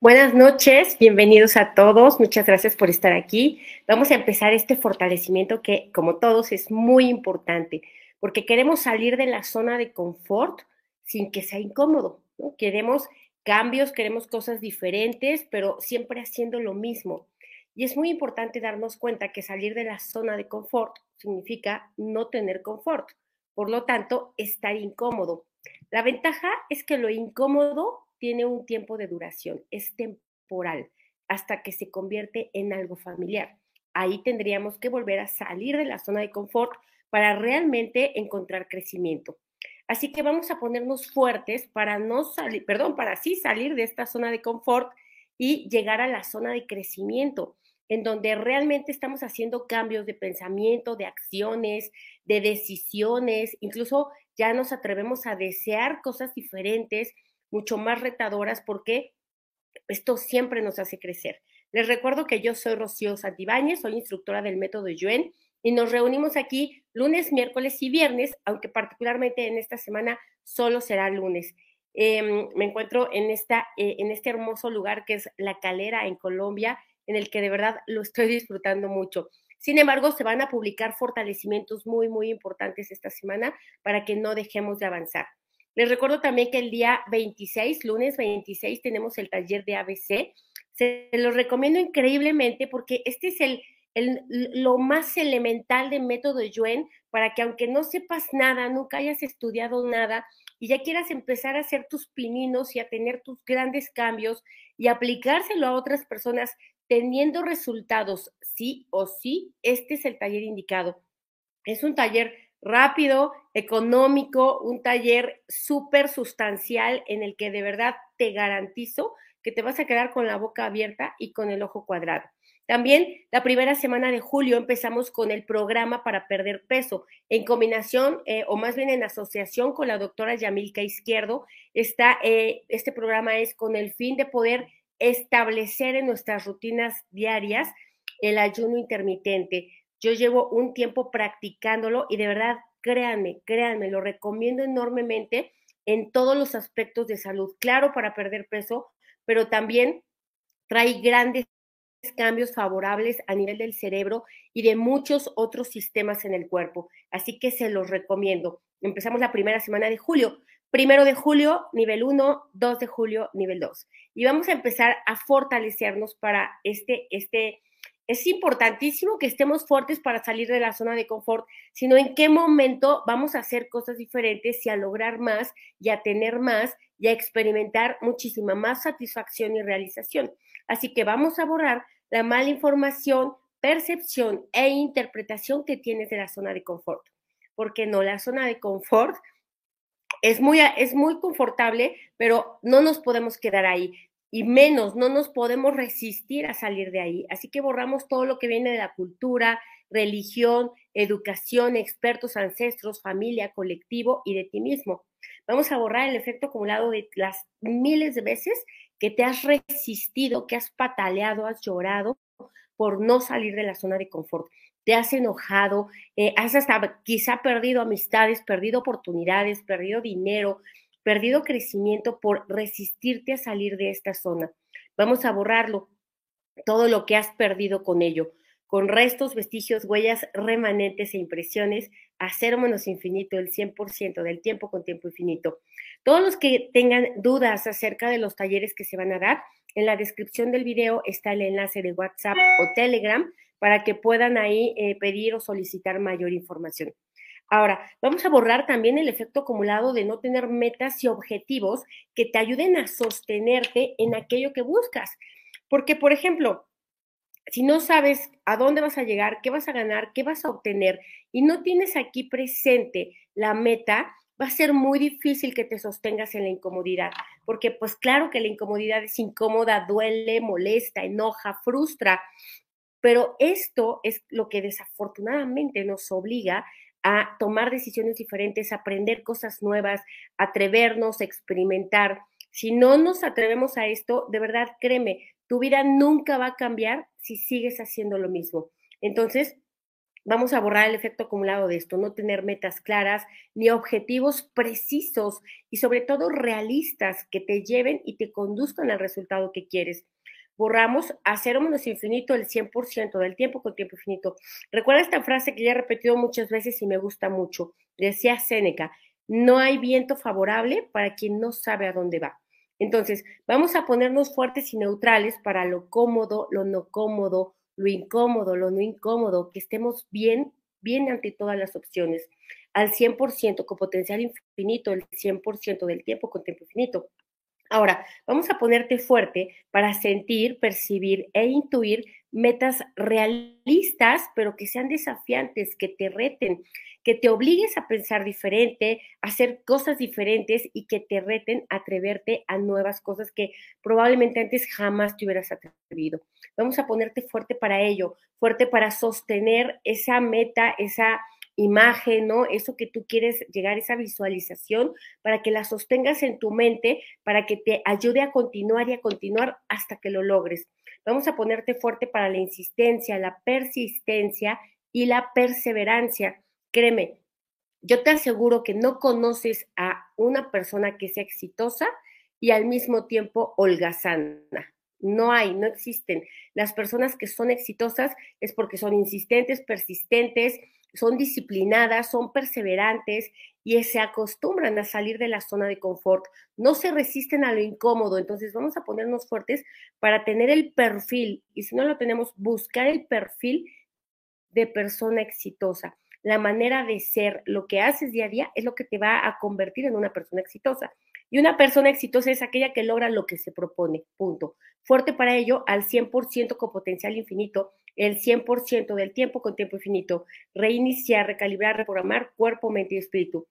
Buenas noches, bienvenidos a todos, muchas gracias por estar aquí. Vamos a empezar este fortalecimiento que, como todos, es muy importante, porque queremos salir de la zona de confort sin que sea incómodo. Queremos cambios, queremos cosas diferentes, pero siempre haciendo lo mismo. Y es muy importante darnos cuenta que salir de la zona de confort significa no tener confort, por lo tanto, estar incómodo. La ventaja es que lo incómodo tiene un tiempo de duración, es temporal, hasta que se convierte en algo familiar. Ahí tendríamos que volver a salir de la zona de confort para realmente encontrar crecimiento. Así que vamos a ponernos fuertes para no salir, perdón, para sí salir de esta zona de confort y llegar a la zona de crecimiento, en donde realmente estamos haciendo cambios de pensamiento, de acciones, de decisiones, incluso ya nos atrevemos a desear cosas diferentes mucho más retadoras porque esto siempre nos hace crecer. Les recuerdo que yo soy Rocío Santibáñez, soy instructora del método Yuen y nos reunimos aquí lunes, miércoles y viernes, aunque particularmente en esta semana solo será lunes. Em, me encuentro en, esta, eh, en este hermoso lugar que es La Calera en Colombia, en el que de verdad lo estoy disfrutando mucho. Sin embargo, se van a publicar fortalecimientos muy, muy importantes esta semana para que no dejemos de avanzar. Les recuerdo también que el día 26, lunes 26, tenemos el taller de ABC. Se los recomiendo increíblemente porque este es el, lo más elemental de método Yuen para que aunque no sepas nada, nunca hayas estudiado nada y ya quieras empezar a hacer tus pininos y a tener tus grandes cambios y aplicárselo a otras personas teniendo resultados sí o sí, este es el taller indicado. Es un taller rápido, económico, un taller súper sustancial en el que de verdad te garantizo que te vas a quedar con la boca abierta y con el ojo cuadrado. También la primera semana de julio empezamos con el programa para perder peso, en combinación eh, o más bien en asociación con la doctora Yamilka Izquierdo. Está, eh, este programa es con el fin de poder establecer en nuestras rutinas diarias el ayuno intermitente. Yo llevo un tiempo practicándolo y de verdad, créanme, créanme, lo recomiendo enormemente en todos los aspectos de salud. Claro, para perder peso, pero también trae grandes cambios favorables a nivel del cerebro y de muchos otros sistemas en el cuerpo. Así que se los recomiendo. Empezamos la primera semana de julio. Primero de julio, nivel 1, 2 de julio, nivel 2. Y vamos a empezar a fortalecernos para este, este, es importantísimo que estemos fuertes para salir de la zona de confort, sino en qué momento vamos a hacer cosas diferentes y a lograr más y a tener más y a experimentar muchísima más satisfacción y realización. Así que vamos a borrar la mala información, percepción e interpretación que tienes de la zona de confort. Porque no, la zona de confort es muy, es muy confortable, pero no nos podemos quedar ahí y menos, no nos podemos resistir a salir de ahí. Así que borramos todo lo que viene de la cultura, religión, educación, expertos, ancestros, familia, colectivo y de ti mismo. Vamos a borrar el efecto acumulado de las miles de veces que te has resistido, que has pataleado, has llorado por no salir de la zona de confort. Te has enojado, eh, has hasta quizá perdido amistades, perdido oportunidades, perdido dinero, perdido crecimiento por resistirte a salir de esta zona. Vamos a borrarlo, todo lo que has perdido con ello, con restos, vestigios, huellas, remanentes e impresiones, a cero menos infinito, el 100% del tiempo con tiempo infinito. Todos los que tengan dudas acerca de los talleres que se van a dar, en la descripción del video está el enlace de WhatsApp o Telegram para que puedan ahí eh, pedir o solicitar mayor información. Ahora, vamos a borrar también el efecto acumulado de no tener metas y objetivos que te ayuden a sostenerte en aquello que buscas. Porque, por ejemplo, si no sabes a dónde vas a llegar, qué vas a ganar, qué vas a obtener y no tienes aquí presente la meta, va a ser muy difícil que te sostengas en la incomodidad, porque pues claro que la incomodidad es incómoda, duele, molesta, enoja, frustra, pero esto es lo que desafortunadamente nos obliga a tomar decisiones diferentes, aprender cosas nuevas, atrevernos, experimentar. Si no nos atrevemos a esto, de verdad, créeme, tu vida nunca va a cambiar si sigues haciendo lo mismo. Entonces, Vamos a borrar el efecto acumulado de esto, no tener metas claras ni objetivos precisos y sobre todo realistas que te lleven y te conduzcan al resultado que quieres. Borramos a cero menos infinito el 100% del tiempo con tiempo infinito. Recuerda esta frase que ya he repetido muchas veces y me gusta mucho. Decía Séneca, no hay viento favorable para quien no sabe a dónde va. Entonces, vamos a ponernos fuertes y neutrales para lo cómodo, lo no cómodo, lo incómodo, lo no incómodo, que estemos bien, bien ante todas las opciones, al 100% con potencial infinito, el 100% del tiempo con tiempo infinito. Ahora, vamos a ponerte fuerte para sentir, percibir e intuir metas realistas, pero que sean desafiantes, que te reten, que te obligues a pensar diferente, a hacer cosas diferentes y que te reten a atreverte a nuevas cosas que probablemente antes jamás te hubieras atrevido. Vamos a ponerte fuerte para ello, fuerte para sostener esa meta, esa imagen, ¿no? Eso que tú quieres llegar, esa visualización, para que la sostengas en tu mente, para que te ayude a continuar y a continuar hasta que lo logres. Vamos a ponerte fuerte para la insistencia, la persistencia y la perseverancia. Créeme, yo te aseguro que no conoces a una persona que sea exitosa y al mismo tiempo holgazana. No hay, no existen. Las personas que son exitosas es porque son insistentes, persistentes, son disciplinadas, son perseverantes y se acostumbran a salir de la zona de confort, no se resisten a lo incómodo, entonces vamos a ponernos fuertes para tener el perfil y si no lo tenemos, buscar el perfil de persona exitosa. La manera de ser, lo que haces día a día es lo que te va a convertir en una persona exitosa. Y una persona exitosa es aquella que logra lo que se propone, punto. Fuerte para ello, al 100% con potencial infinito, el 100% del tiempo con tiempo infinito. Reiniciar, recalibrar, reprogramar cuerpo, mente y espíritu.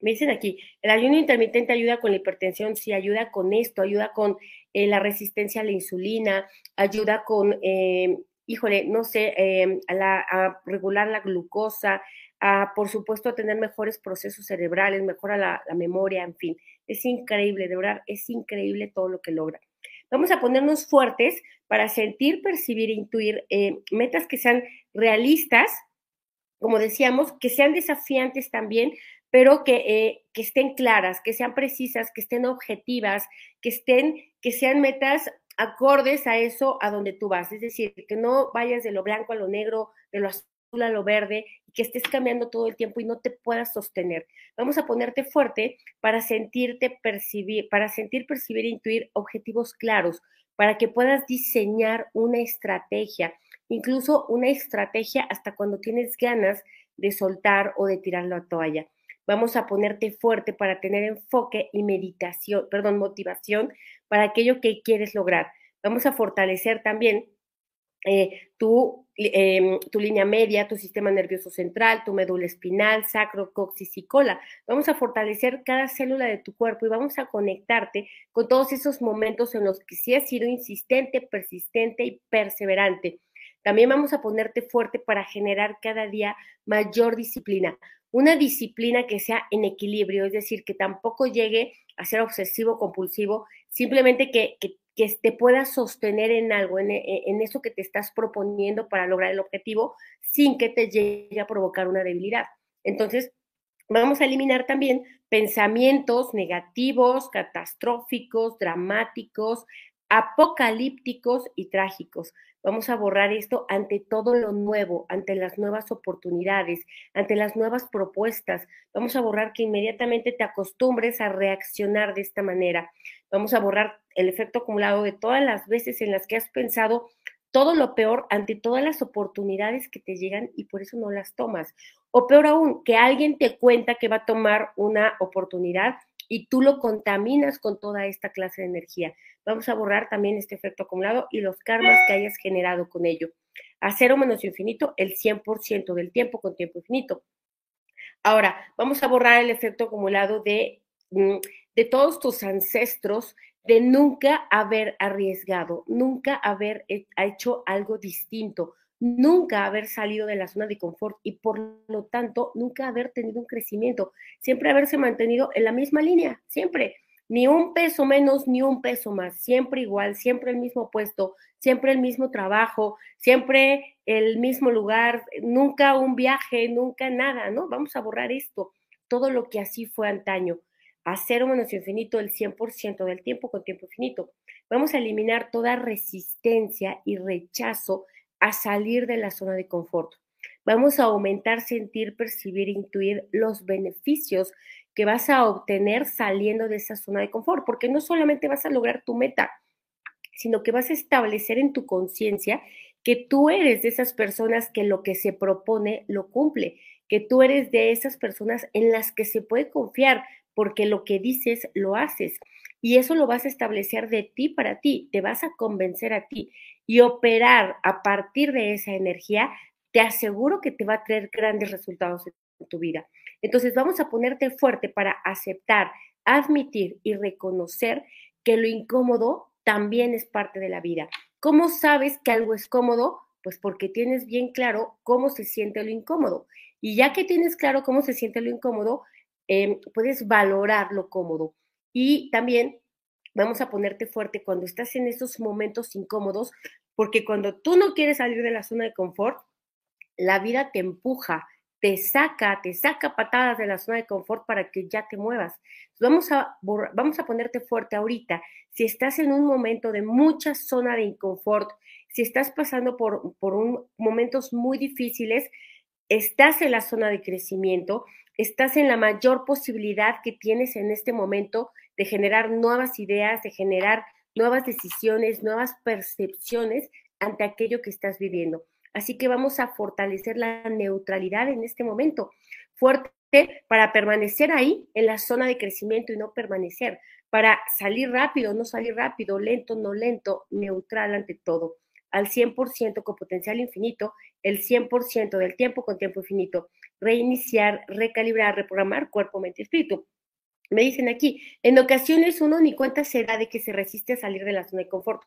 Me dicen aquí, el ayuno intermitente ayuda con la hipertensión, sí, ayuda con esto, ayuda con eh, la resistencia a la insulina, ayuda con, eh, híjole, no sé, eh, a, regular la glucosa, a, por supuesto, a tener mejores procesos cerebrales, mejora la, la memoria, en fin. Es increíble, de verdad, es increíble todo lo que logra. Vamos a ponernos fuertes para sentir, percibir e intuir eh, metas que sean realistas, como decíamos, que sean desafiantes también, pero que, eh, que estén claras, que sean precisas, que estén objetivas, que estén, que sean metas acordes a eso, a donde tú vas. Es decir, que no vayas de lo blanco a lo negro, de lo azul lo verde, y que estés cambiando todo el tiempo y no te puedas sostener. Vamos a ponerte fuerte para sentirte percibir, para sentir, percibir e intuir objetivos claros, para que puedas diseñar una estrategia, incluso una estrategia hasta cuando tienes ganas de soltar o de tirar la toalla. Vamos a ponerte fuerte para tener enfoque y meditación, perdón, motivación para aquello que quieres lograr. Vamos a fortalecer también eh, tu, em, tu, línea media, tu sistema nervioso central, tu médula espinal, sacro, coxis y cola. Vamos a fortalecer cada célula de tu cuerpo y vamos a conectarte con todos esos momentos en los que sí has sido insistente, persistente y perseverante. También vamos a ponerte fuerte para generar cada día mayor disciplina. Una disciplina que sea en equilibrio, es decir, que tampoco llegue a ser obsesivo, compulsivo, simplemente que, que que te puedas sostener en algo, en, e, en, eso que te estás proponiendo para lograr el objetivo, sin que te llegue a provocar una debilidad. Entonces, vamos a eliminar también pensamientos negativos, catastróficos, dramáticos, apocalípticos y trágicos. Vamos a borrar esto ante todo lo nuevo, ante las nuevas oportunidades, ante las nuevas propuestas. Vamos a borrar que inmediatamente te acostumbres a reaccionar de esta manera. Vamos a borrar el efecto acumulado de todas las veces en las que has pensado todo lo peor ante todas las oportunidades que te llegan y por eso no las tomas. O peor aún, que alguien te cuenta que va a tomar una oportunidad y tú lo contaminas con toda esta clase de energía. Vamos a borrar también este efecto acumulado y los karmas que hayas generado con ello. A cero menos infinito, el 100% del tiempo con tiempo infinito. Ahora, vamos a borrar el efecto acumulado de, mm, de todos tus ancestros de nunca haber arriesgado, nunca haber hecho algo distinto, nunca haber salido de la zona de confort y por lo tanto nunca haber tenido un crecimiento, siempre haberse mantenido en la misma línea, siempre. ni un peso menos, ni un peso más, siempre igual, siempre el mismo puesto, siempre el mismo trabajo, siempre el mismo lugar, nunca un viaje, nunca nada, ¿no? Vamos a borrar esto, todo lo que así fue antaño, a cero menos infinito el 100% del tiempo con tiempo infinito. Vamos a eliminar toda resistencia y rechazo a salir de la zona de confort. Vamos a aumentar, sentir, percibir, intuir los beneficios que vas a obtener saliendo de esa zona de confort, porque no solamente vas a lograr tu meta, sino que vas a establecer en tu conciencia que tú eres de esas personas que lo que se propone lo cumple, que tú eres de esas personas en las que se puede confiar, porque lo que dices lo haces. Y eso lo vas a establecer de ti para ti, te vas a convencer a ti y operar a partir de esa energía, te aseguro que te va a traer grandes resultados en tu vida. Entonces vamos a ponerte fuerte para aceptar, admitir y reconocer que lo incómodo también es parte de la vida. ¿Cómo sabes que algo es cómodo? Pues porque tienes bien claro cómo se siente lo incómodo. Y ya que tienes claro cómo se siente lo incómodo, em, puedes valorar lo cómodo. Y también vamos a ponerte fuerte cuando estás en esos momentos incómodos, porque cuando tú no quieres salir de la zona de confort, la vida te empuja, te saca, te saca patadas de la zona de confort para que ya te muevas. Vamos a, vamos a ponerte fuerte ahorita. Si estás en un momento de mucha zona de inconfort, si estás pasando por, por un, momentos muy difíciles, estás en la zona de crecimiento, estás en la mayor posibilidad que tienes en este momento de generar nuevas ideas, de generar nuevas decisiones, nuevas percepciones ante aquello que estás viviendo. Así que vamos a fortalecer la neutralidad en este momento, fuerte para permanecer ahí en la zona de crecimiento y no permanecer, para salir rápido, no salir rápido, lento, no lento, neutral ante todo, al 100% con potencial infinito, el 100% del tiempo con tiempo infinito, reiniciar, recalibrar, reprogramar cuerpo, mente y espíritu. Me dicen aquí, en ocasiones uno ni cuenta se da de que se resiste a salir de la zona de confort.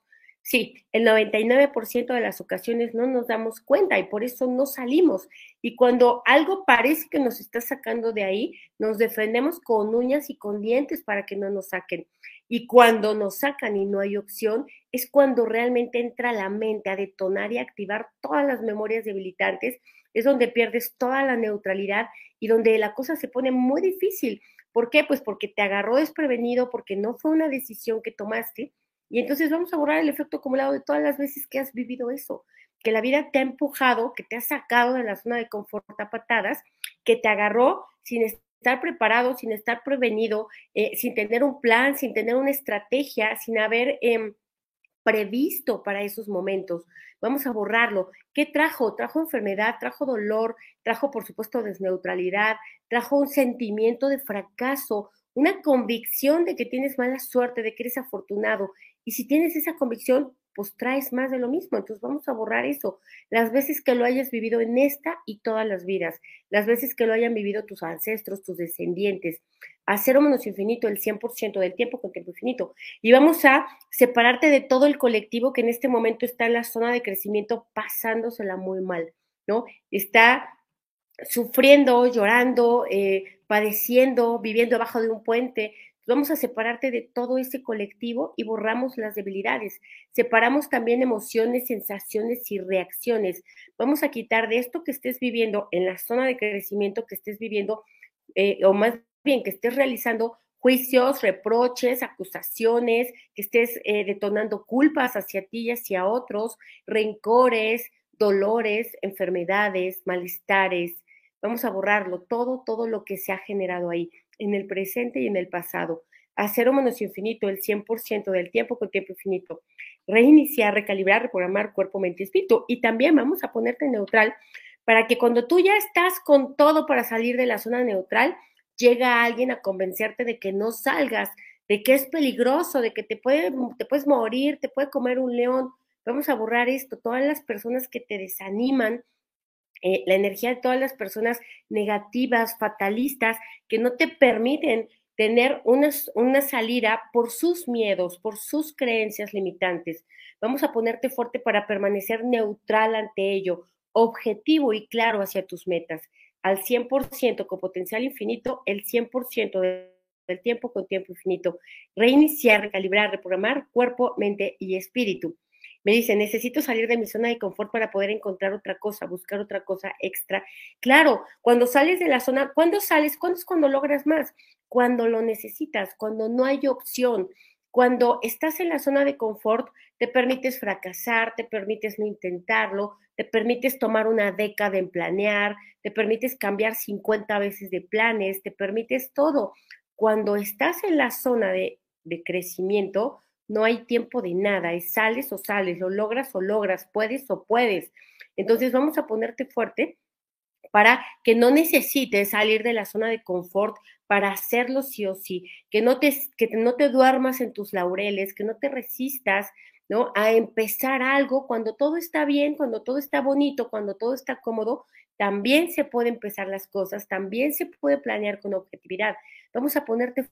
Sí, el 99% de las ocasiones no nos damos cuenta y por eso no salimos. Y cuando algo parece que nos está sacando de ahí, nos defendemos con uñas y con dientes para que no nos saquen. Y cuando nos sacan y no hay opción, es cuando realmente entra la mente a detonar y activar todas las memorias debilitantes. Es donde pierdes toda la neutralidad y donde la cosa se pone muy difícil. ¿Por qué? Pues porque te agarró desprevenido, porque no fue una decisión que tomaste y entonces vamos a borrar el efecto acumulado de todas las veces que has vivido eso, que la vida te ha empujado, que te ha sacado de la zona de confort a patadas, que te agarró sin estar preparado, sin estar prevenido, eh, sin tener un plan, sin tener una estrategia, sin haber em, previsto para esos momentos. Vamos a borrarlo. ¿Qué trajo? Trajo enfermedad, trajo dolor, trajo por supuesto desneutralidad, trajo un sentimiento de fracaso, una convicción de que tienes mala suerte, de que eres afortunado. Y si tienes esa convicción, pues traes más de lo mismo. Entonces vamos a borrar eso. Las veces que lo hayas vivido en esta y todas las vidas, las veces que lo hayan vivido tus ancestros, tus descendientes, a cero menos infinito el 100% del tiempo con tiempo infinito. Y vamos a separarte de todo el colectivo que en este momento está en la zona de crecimiento pasándosela muy mal, ¿no? Está sufriendo, llorando, eh, padeciendo, viviendo abajo de un puente. Vamos a separarte de todo ese colectivo y borramos las debilidades. Separamos también emociones, sensaciones y reacciones. Vamos a quitar de esto que estés viviendo en la zona de crecimiento que estés viviendo, eh, o más bien que estés realizando juicios, reproches, acusaciones, que estés eh, detonando culpas hacia ti y hacia otros, rencores, dolores, enfermedades, malestares, Vamos a borrarlo, todo, todo lo que se ha generado ahí, en el presente y en el pasado. A cero menos infinito, el 100% del tiempo con tiempo infinito. Reiniciar, recalibrar, reprogramar cuerpo, mente y espíritu. Y también vamos a ponerte neutral para que cuando tú ya estás con todo para salir de la zona neutral, llega alguien a convencerte de que no salgas, de que es peligroso, de que te, puede, te puedes morir, te puede comer un león. Vamos a borrar esto. Todas las personas que te desaniman, eh, la energía de todas las personas negativas, fatalistas, que no te permiten tener una, una salida por sus miedos, por sus creencias limitantes. Vamos a ponerte fuerte para permanecer neutral ante ello, objetivo y claro hacia tus metas, al 100% con potencial infinito, el 100% del tiempo con tiempo infinito. Reiniciar, recalibrar, reprogramar cuerpo, mente y espíritu. Me dice, necesito salir de mi zona de confort para poder encontrar otra cosa, buscar otra cosa extra. Claro, cuando sales de la zona, ¿cuándo sales? ¿Cuándo es cuando logras más? Cuando lo necesitas, cuando no hay opción. Cuando estás en la zona de confort, te permites fracasar, te permites no intentarlo, te permites tomar una década en planear, te permites cambiar 50 veces de planes, te permites todo. Cuando estás en la zona de, de crecimiento, no hay tiempo de nada, es sales o sales, lo logras o logras, puedes o puedes. Entonces vamos a ponerte fuerte para que no necesites salir de la zona de confort para hacerlo sí o sí, que no te, que no te duermas en tus laureles, que no te resistas ¿no? a empezar algo cuando todo está bien, cuando todo está bonito, cuando todo está cómodo, también se puede empezar las cosas, también se puede planear con objetividad. Vamos a ponerte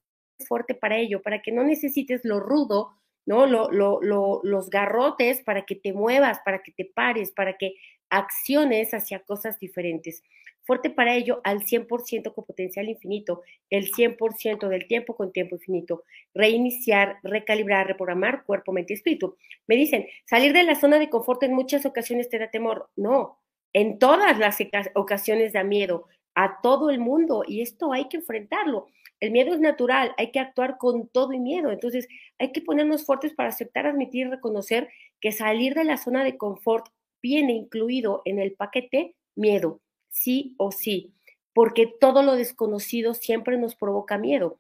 fuerte para ello, para que no necesites lo rudo, ¿no? los garrotes para que te muevas, para que te pares, para que acciones hacia cosas diferentes. Fuerte para ello al 100% con potencial infinito, el 100% del tiempo con tiempo infinito. Reiniciar, recalibrar, reprogramar cuerpo, mente y espíritu. Me dicen, salir de la zona de confort en muchas ocasiones te da temor. No, en todas las ocasiones da miedo a todo el mundo y esto hay que enfrentarlo. El miedo es natural, hay que actuar con todo y miedo. Entonces, hay que ponernos fuertes para aceptar, admitir y reconocer que salir de la zona de confort viene incluido en el paquete miedo, sí o sí, porque todo lo desconocido siempre nos provoca miedo.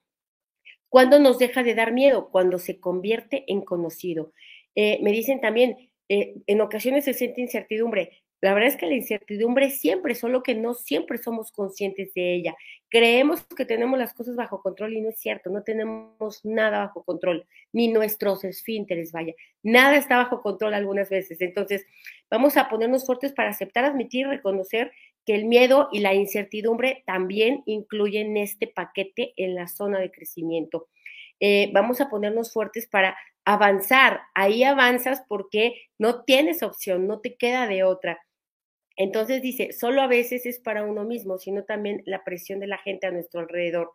¿Cuándo nos deja de dar miedo? Cuando se convierte en conocido. Eh, me dicen también, eh, en ocasiones se siente incertidumbre. La verdad es que la incertidumbre siempre, solo que no siempre somos conscientes de ella. Creemos que tenemos las cosas bajo control y no es cierto, no tenemos nada bajo control, ni nuestros esfínteres, vaya. Nada está bajo control algunas veces. Entonces, vamos a ponernos fuertes para aceptar, admitir y reconocer que el miedo y la incertidumbre también incluyen este paquete en la zona de crecimiento. Eh, vamos a ponernos fuertes para avanzar. Ahí avanzas porque no tienes opción, no te queda de otra. Entonces dice, solo a veces es para uno mismo, sino también la presión de la gente a nuestro alrededor.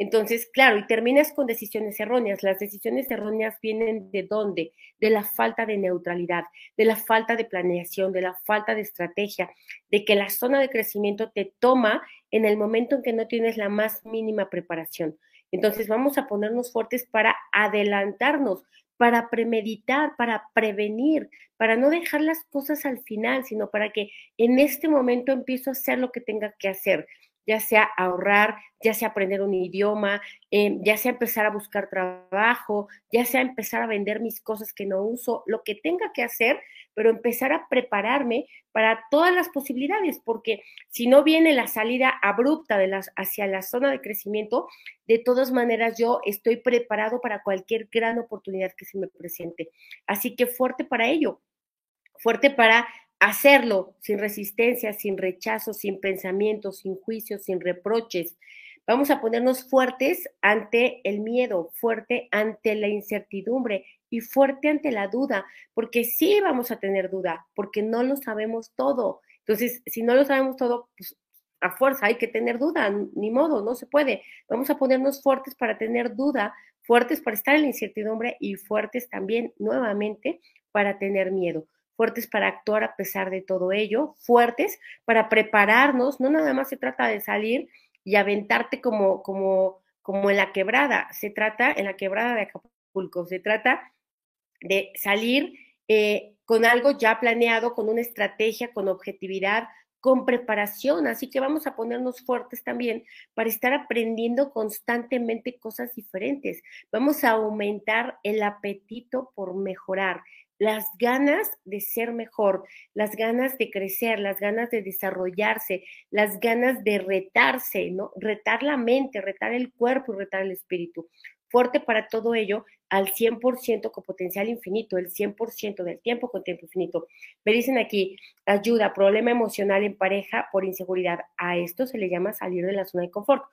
Entonces, claro, y terminas con decisiones erróneas. Las decisiones erróneas vienen de dónde? De la falta de neutralidad, de la falta de planeación, de la falta de estrategia, de que la zona de crecimiento te toma en el momento en que no tienes la más mínima preparación. Entonces, vamos a ponernos fuertes para adelantarnos, para premeditar, para prevenir, para no dejar las cosas al final, sino para que en este momento empiezo a hacer lo que tenga que hacer ya sea ahorrar, ya sea aprender un idioma, em, ya sea empezar a buscar trabajo, ya sea empezar a vender mis cosas que no uso, lo que tenga que hacer, pero empezar a prepararme para todas las posibilidades, porque si no viene la salida abrupta de las, hacia la zona de crecimiento, de todas maneras yo estoy preparado para cualquier gran oportunidad que se me presente. Así que fuerte para ello, fuerte para hacerlo sin resistencia, sin rechazo, sin pensamientos, sin juicios, sin reproches. Vamos a ponernos fuertes ante el miedo, fuerte ante la incertidumbre y fuerte ante la duda, porque sí vamos a tener duda, porque no lo sabemos todo. Entonces, si no lo sabemos todo, pues a fuerza hay que tener duda, ni modo, no se puede. Vamos a ponernos fuertes para tener duda, fuertes para estar en la incertidumbre y fuertes también nuevamente para tener miedo fuertes para actuar a pesar de todo ello, fuertes para prepararnos, no nada más se trata de salir y aventarte como, como, como en la quebrada, se trata en la quebrada de Acapulco, se trata de salir eh, con algo ya planeado, con una estrategia, con objetividad, con preparación, así que vamos a ponernos fuertes también para estar aprendiendo constantemente cosas diferentes. Vamos a aumentar el apetito por mejorar, las ganas de ser mejor, las ganas de crecer, las ganas de desarrollarse, las ganas de retarse, ¿no? Retar la mente, retar el cuerpo y retar el espíritu. Fuerte para todo ello al 100% con potencial infinito, el 100% del tiempo con tiempo infinito. Me dicen aquí, ayuda, problema emocional en pareja por inseguridad. A esto se le llama salir de la zona de confort.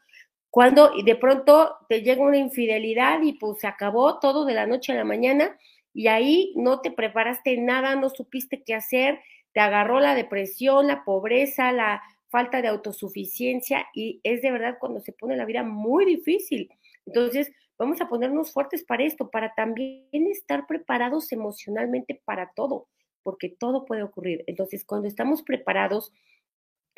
Cuando de pronto te llega una infidelidad y pues se acabó todo de la noche a la mañana y ahí no te preparaste nada, no supiste qué hacer, te agarró la depresión, la pobreza, la falta de autosuficiencia y es de verdad cuando se pone la vida muy difícil. Entonces, vamos a ponernos fuertes para esto, para también estar preparados emocionalmente para todo, porque todo puede ocurrir. Entonces, cuando estamos preparados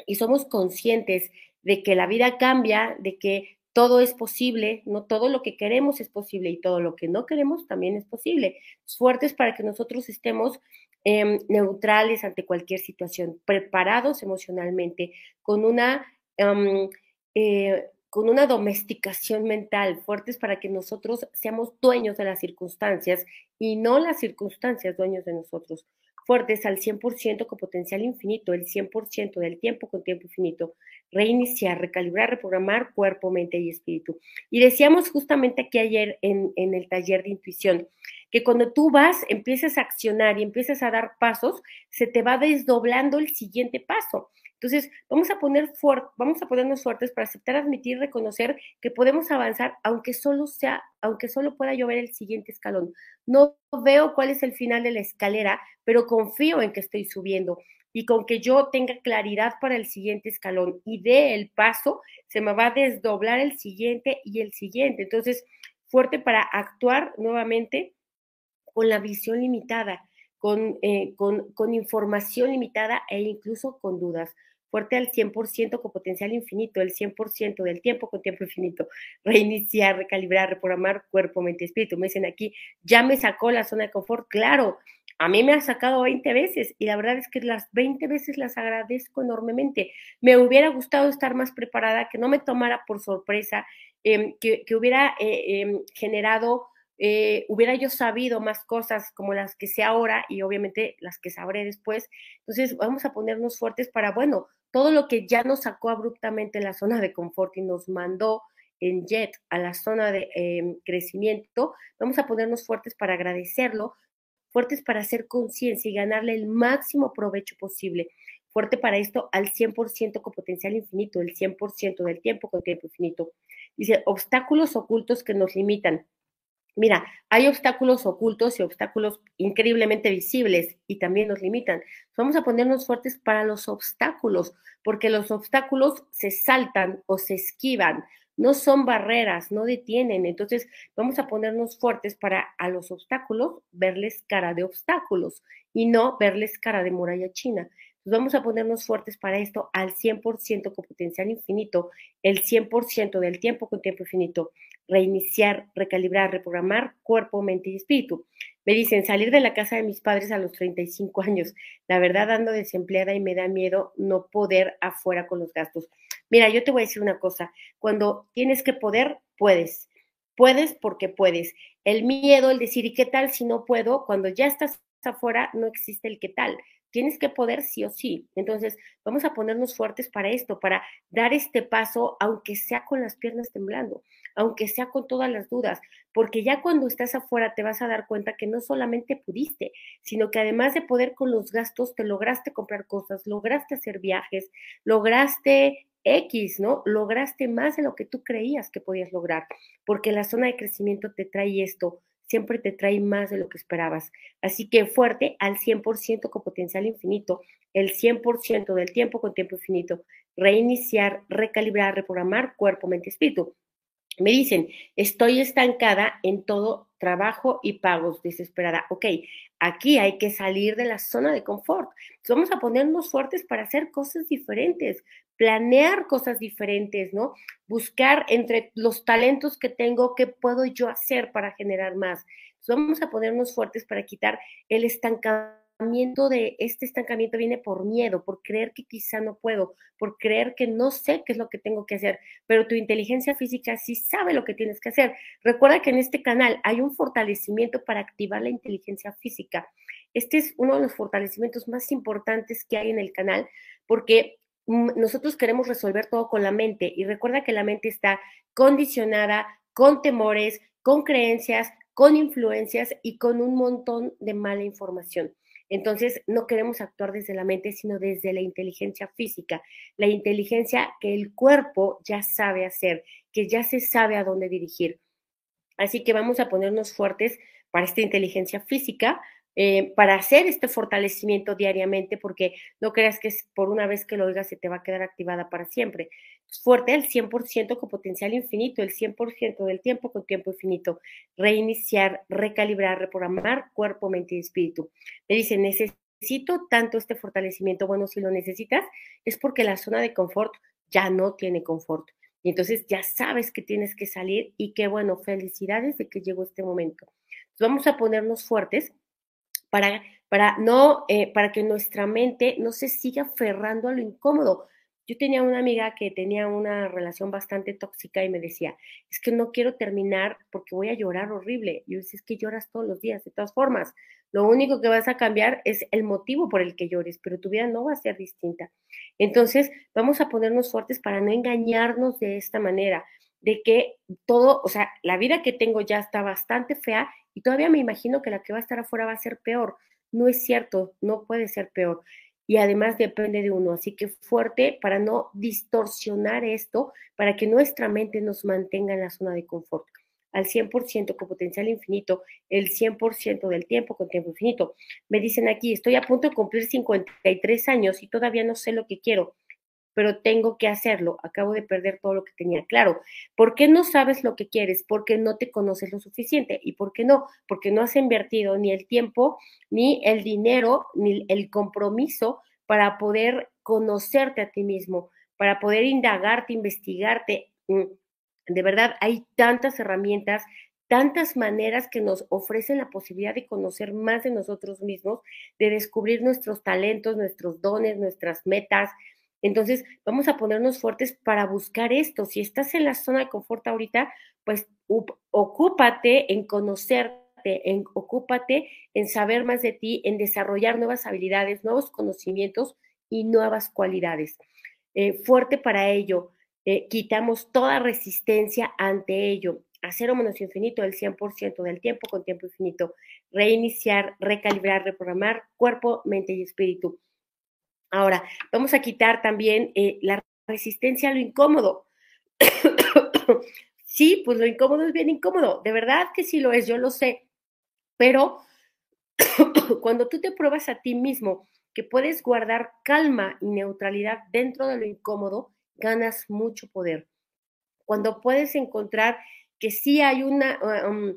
y somos conscientes de que la vida cambia, de que todo es posible, no todo lo que queremos es posible y todo lo que no queremos también es posible. Fuertes para que nosotros estemos em, neutrales ante cualquier situación, preparados emocionalmente, con una, em, eh, con una domesticación mental, fuertes para que nosotros seamos dueños de las circunstancias y no las circunstancias dueños de nosotros fuertes al 100% con potencial infinito, el 100% del tiempo con tiempo infinito, reiniciar, recalibrar, reprogramar cuerpo, mente y espíritu. Y decíamos justamente aquí ayer en, el taller de intuición, que cuando tú vas, empiezas a accionar y empiezas a dar pasos, se te va desdoblando el siguiente paso. Entonces, vamos a, poner vamos a ponernos fuertes para aceptar, admitir, reconocer que podemos avanzar, aunque solo sea, aunque solo pueda llover el siguiente escalón. No veo cuál es el final de la escalera, pero confío en que estoy subiendo y con que yo tenga claridad para el siguiente escalón y dé el paso, se me va a desdoblar el siguiente y el siguiente. Entonces, fuerte para actuar nuevamente con la visión limitada, con, eh, con, información limitada e incluso con dudas fuerte al 100% con potencial infinito, el 100% del tiempo con tiempo infinito, reiniciar, recalibrar, reprogramar cuerpo, mente, espíritu. Me dicen aquí, ya me sacó la zona de confort, claro, a mí me ha sacado 20 veces y la verdad es que las 20 veces las agradezco enormemente. Me hubiera gustado estar más preparada, que no me tomara por sorpresa, em, que, hubiera eh, em, generado eh, hubiera yo sabido más cosas como las que sé ahora y obviamente las que sabré después. Entonces vamos a ponernos fuertes para, bueno, todo lo que ya nos sacó abruptamente la zona de confort y nos mandó en jet a la zona de em, crecimiento, vamos a ponernos fuertes para agradecerlo, fuertes para hacer conciencia y ganarle el máximo provecho posible. Fuerte para esto al 100% con potencial infinito, el 100% del tiempo con tiempo infinito. Dice, obstáculos ocultos que nos limitan Mira, hay obstáculos ocultos y obstáculos increíblemente visibles y también nos limitan. Vamos a ponernos fuertes para los obstáculos, porque los obstáculos se saltan o se esquivan, no son barreras, no detienen. Entonces, vamos a ponernos fuertes para a los obstáculos verles cara de obstáculos y no verles cara de muralla china. vamos a ponernos fuertes para esto al 100% con potencial infinito, el 100% del tiempo con tiempo infinito reiniciar, recalibrar, reprogramar cuerpo, mente y espíritu. Me dicen salir de la casa de mis padres a los 35 años. La verdad ando desempleada y me da miedo no poder afuera con los gastos. Mira, yo te voy a decir una cosa, cuando tienes que poder, puedes. Puedes porque puedes. El miedo, el decir, ¿y qué tal si no puedo? Cuando ya estás afuera, no existe el qué tal tienes que poder sí o sí. Entonces, vamos a ponernos fuertes para esto, para dar este paso, aunque sea con las piernas temblando, aunque sea con todas las dudas, porque ya cuando estás afuera te vas a dar cuenta que no solamente pudiste, sino que además de poder con los gastos, te lograste comprar cosas, lograste hacer viajes, lograste X, ¿no? Lograste más de lo que tú creías que podías lograr, porque la zona de crecimiento te trae esto, siempre te trae más de lo que esperabas. Así que fuerte al 100% con potencial infinito, el 100% del tiempo con tiempo infinito, reiniciar, recalibrar, reprogramar cuerpo, mente, espíritu. Me dicen, estoy estancada en todo trabajo y pagos, desesperada. Ok, aquí hay que salir de la zona de confort. vamos a ponernos fuertes para hacer cosas diferentes, planear cosas diferentes, ¿no? Buscar entre los talentos que tengo, qué puedo yo hacer para generar más. vamos a ponernos fuertes para quitar el estancamiento de este estancamiento viene por miedo, por creer que quizá no puedo, por creer que no sé qué es lo que tengo que hacer, pero tu inteligencia física sí sabe lo que tienes que hacer. Recuerda que en este canal hay un fortalecimiento para activar la inteligencia física. Este es uno de los fortalecimientos más importantes que hay en el canal porque mm, nosotros queremos resolver todo con la mente y recuerda que la mente está condicionada con temores, con creencias, con influencias y con un montón de mala información. Entonces, no queremos actuar desde la mente, sino desde la inteligencia física, la inteligencia que el cuerpo ya sabe hacer, que ya se sabe a dónde dirigir. Así que vamos a ponernos fuertes para esta inteligencia física, eh, para hacer este fortalecimiento diariamente, porque no creas que por una vez que lo oigas se te va a quedar activada para siempre. Fuerte el 100% con potencial infinito, el 100% del tiempo con tiempo infinito. Reiniciar, recalibrar, reprogramar cuerpo, mente y espíritu. Me dice, necesito tanto este fortalecimiento. Bueno, si lo necesitas, es porque la zona de confort ya no tiene confort. Y entonces ya sabes que tienes que salir y que bueno, felicidades de que llegó este momento. vamos a ponernos fuertes para, para, no, eh, para que nuestra mente no se siga aferrando a lo incómodo. Yo tenía una amiga que tenía una relación bastante tóxica y me decía, es que no quiero terminar porque voy a llorar horrible. Yo decía, es que lloras todos los días, de todas formas. Lo único que vas a cambiar es el motivo por el que llores, pero tu vida no va a ser distinta. Entonces, vamos a ponernos fuertes para no engañarnos de esta manera, de que todo, o sea, la vida que tengo ya está bastante fea y todavía me imagino que la que va a estar afuera va a ser peor. No es cierto, no puede ser peor. Y además depende de uno. Así que fuerte para no distorsionar esto, para que nuestra mente nos mantenga en la zona de confort al 100% con potencial infinito, el 100% del tiempo con tiempo infinito. Me dicen aquí, estoy a punto de cumplir 53 años y todavía no sé lo que quiero pero tengo que hacerlo. Acabo de perder todo lo que tenía claro. ¿Por qué no sabes lo que quieres? Porque no te conoces lo suficiente. ¿Y por qué no? Porque no has invertido ni el tiempo, ni el dinero, ni el compromiso para poder conocerte a ti mismo, para poder indagarte, investigarte. Mm, de verdad, hay tantas herramientas, tantas maneras que nos ofrecen la posibilidad de conocer más de nosotros mismos, de descubrir nuestros talentos, nuestros dones, nuestras metas, entonces, vamos a ponernos fuertes para buscar esto. Si estás en la zona de confort ahorita, pues ocúpate en conocerte, en, ocúpate en saber más de ti, en desarrollar nuevas habilidades, nuevos conocimientos y nuevas cualidades. Eh, fuerte para ello, eh, quitamos toda resistencia ante ello. Hacer un menos infinito el 100% del tiempo con tiempo infinito. Reiniciar, recalibrar, reprogramar cuerpo, mente y espíritu Ahora, vamos a quitar también eh, la resistencia a lo incómodo. sí, pues lo incómodo es bien incómodo, de verdad que sí lo es, yo lo sé, pero cuando tú te pruebas a ti mismo que puedes guardar calma y neutralidad dentro de lo incómodo, ganas mucho poder. Cuando puedes encontrar que sí hay una, um,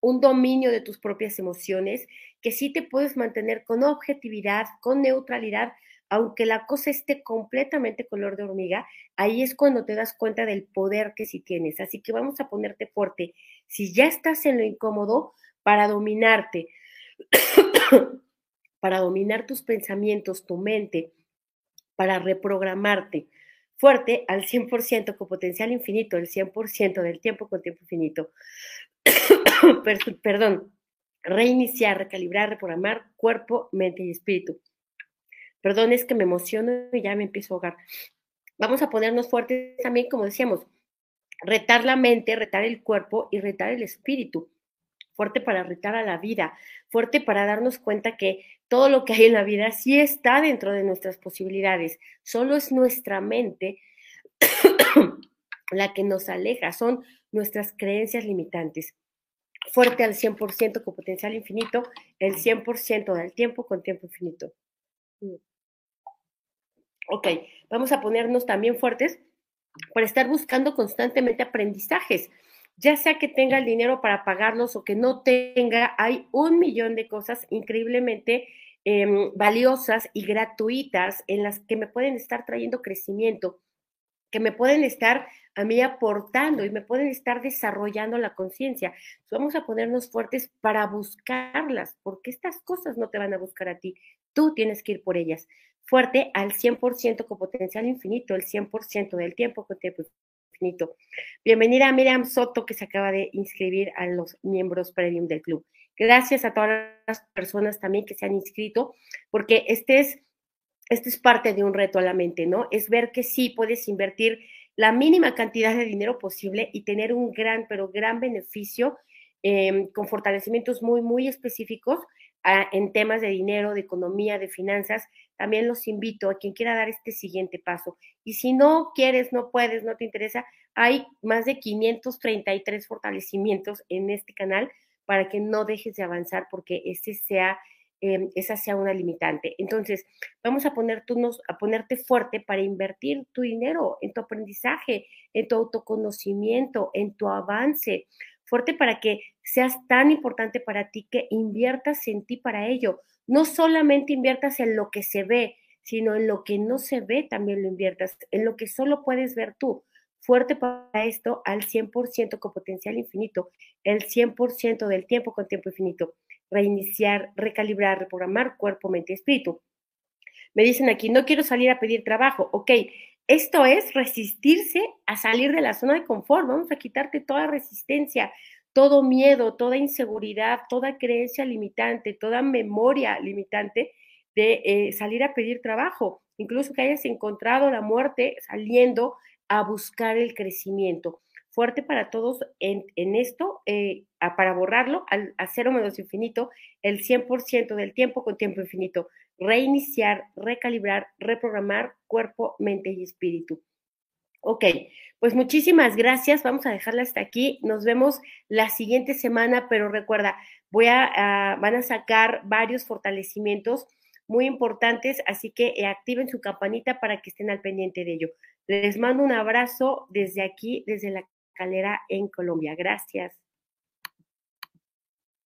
un dominio de tus propias emociones, que sí te puedes mantener con objetividad, con neutralidad, aunque la cosa esté completamente color de hormiga, ahí es cuando te das cuenta del poder que sí tienes. Así que vamos a ponerte fuerte. Si ya estás en lo incómodo, para dominarte, para dominar tus pensamientos, tu mente, para reprogramarte fuerte al 100% con potencial infinito, el 100% del tiempo con tiempo infinito. Perdón, reiniciar, recalibrar, reprogramar cuerpo, mente y espíritu. Perdón, es que me emociono y ya me empiezo a ahogar. Vamos a ponernos fuertes también, como decíamos, retar la mente, retar el cuerpo y retar el espíritu. Fuerte para retar a la vida, fuerte para darnos cuenta que todo lo que hay en la vida sí está dentro de nuestras posibilidades. Solo es nuestra mente la que nos aleja, son nuestras creencias limitantes. Fuerte al 100% con potencial infinito, el 100% del tiempo con tiempo infinito. Mm. Ok, vamos a ponernos también fuertes para estar buscando constantemente aprendizajes, ya sea que tenga el dinero para pagarlos o que no tenga, hay un millón de cosas increíblemente em, valiosas y gratuitas en las que me pueden estar trayendo crecimiento, que me pueden estar a mí aportando y me pueden estar desarrollando la conciencia. Vamos a ponernos fuertes para buscarlas, porque estas cosas no te van a buscar a ti, tú tienes que ir por ellas fuerte al 100% con potencial infinito, el 100% del tiempo con tiempo infinito. Bienvenida a Miriam Soto, que se acaba de inscribir a los miembros premium del club. Gracias a todas las personas también que se han inscrito, porque este es, este es parte de un reto a la mente, ¿no? Es ver que sí puedes invertir la mínima cantidad de dinero posible y tener un gran, pero gran beneficio em, con fortalecimientos muy, muy específicos en temas de dinero, de economía, de finanzas, también los invito a quien quiera dar este siguiente paso. Y si no quieres, no puedes, no te interesa, hay más de 533 fortalecimientos en este canal para que no dejes de avanzar porque ese sea, em, esa sea una limitante. Entonces, vamos a, a ponerte fuerte para invertir tu dinero en tu aprendizaje, en tu autoconocimiento, en tu avance. Fuerte para que seas tan importante para ti que inviertas en ti para ello. No solamente inviertas en lo que se ve, sino en lo que no se ve también lo inviertas, en lo que solo puedes ver tú. Fuerte para esto al 100% con potencial infinito, el 100% del tiempo con tiempo infinito. Reiniciar, recalibrar, reprogramar cuerpo, mente y espíritu. Me dicen aquí, no quiero salir a pedir trabajo. Ok, esto es resistirse a salir de la zona de confort. Vamos a quitarte toda resistencia, todo miedo, toda inseguridad, toda creencia limitante, toda memoria limitante de eh, salir a pedir trabajo, incluso que hayas encontrado la muerte saliendo a buscar el crecimiento. Fuerte para todos en, esto, eh, para borrarlo al, a cero menos infinito, el 100% del tiempo con tiempo infinito. Reiniciar, recalibrar, reprogramar cuerpo, mente y espíritu. Ok, pues muchísimas gracias. Vamos a dejarla hasta aquí. Nos vemos la siguiente semana, pero recuerda, voy a, van a sacar varios fortalecimientos muy importantes, así que eh, activen su campanita para que estén al pendiente de ello. Les mando un abrazo desde aquí, desde la en Colombia. Gracias.